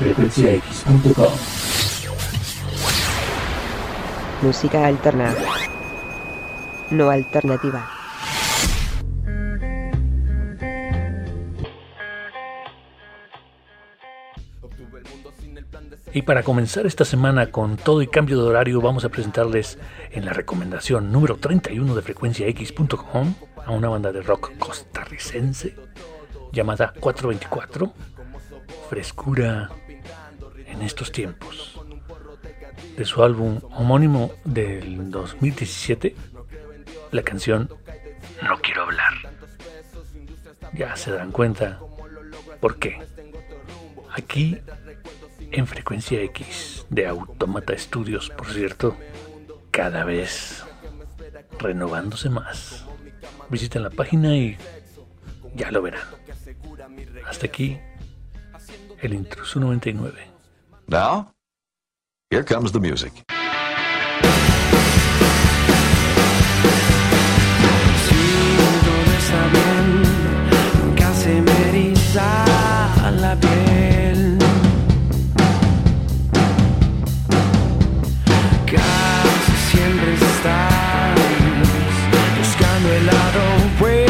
frecuenciax.com. Música alterna. No alternativa. Y para comenzar esta semana con todo y cambio de horario, vamos a presentarles en la recomendación número 31 de frecuenciax.com a una banda de rock costarricense llamada 424, Frescura en estos tiempos. De su álbum homónimo del 2017, la canción No quiero hablar. Ya se dan cuenta por qué. Aquí en frecuencia X de Automata Studios, por cierto, cada vez renovándose más. Visiten la página y ya lo verán. Hasta aquí el Intruso 99. Now, here comes the music. La piel. Casi siempre estás buscando el lado bueno.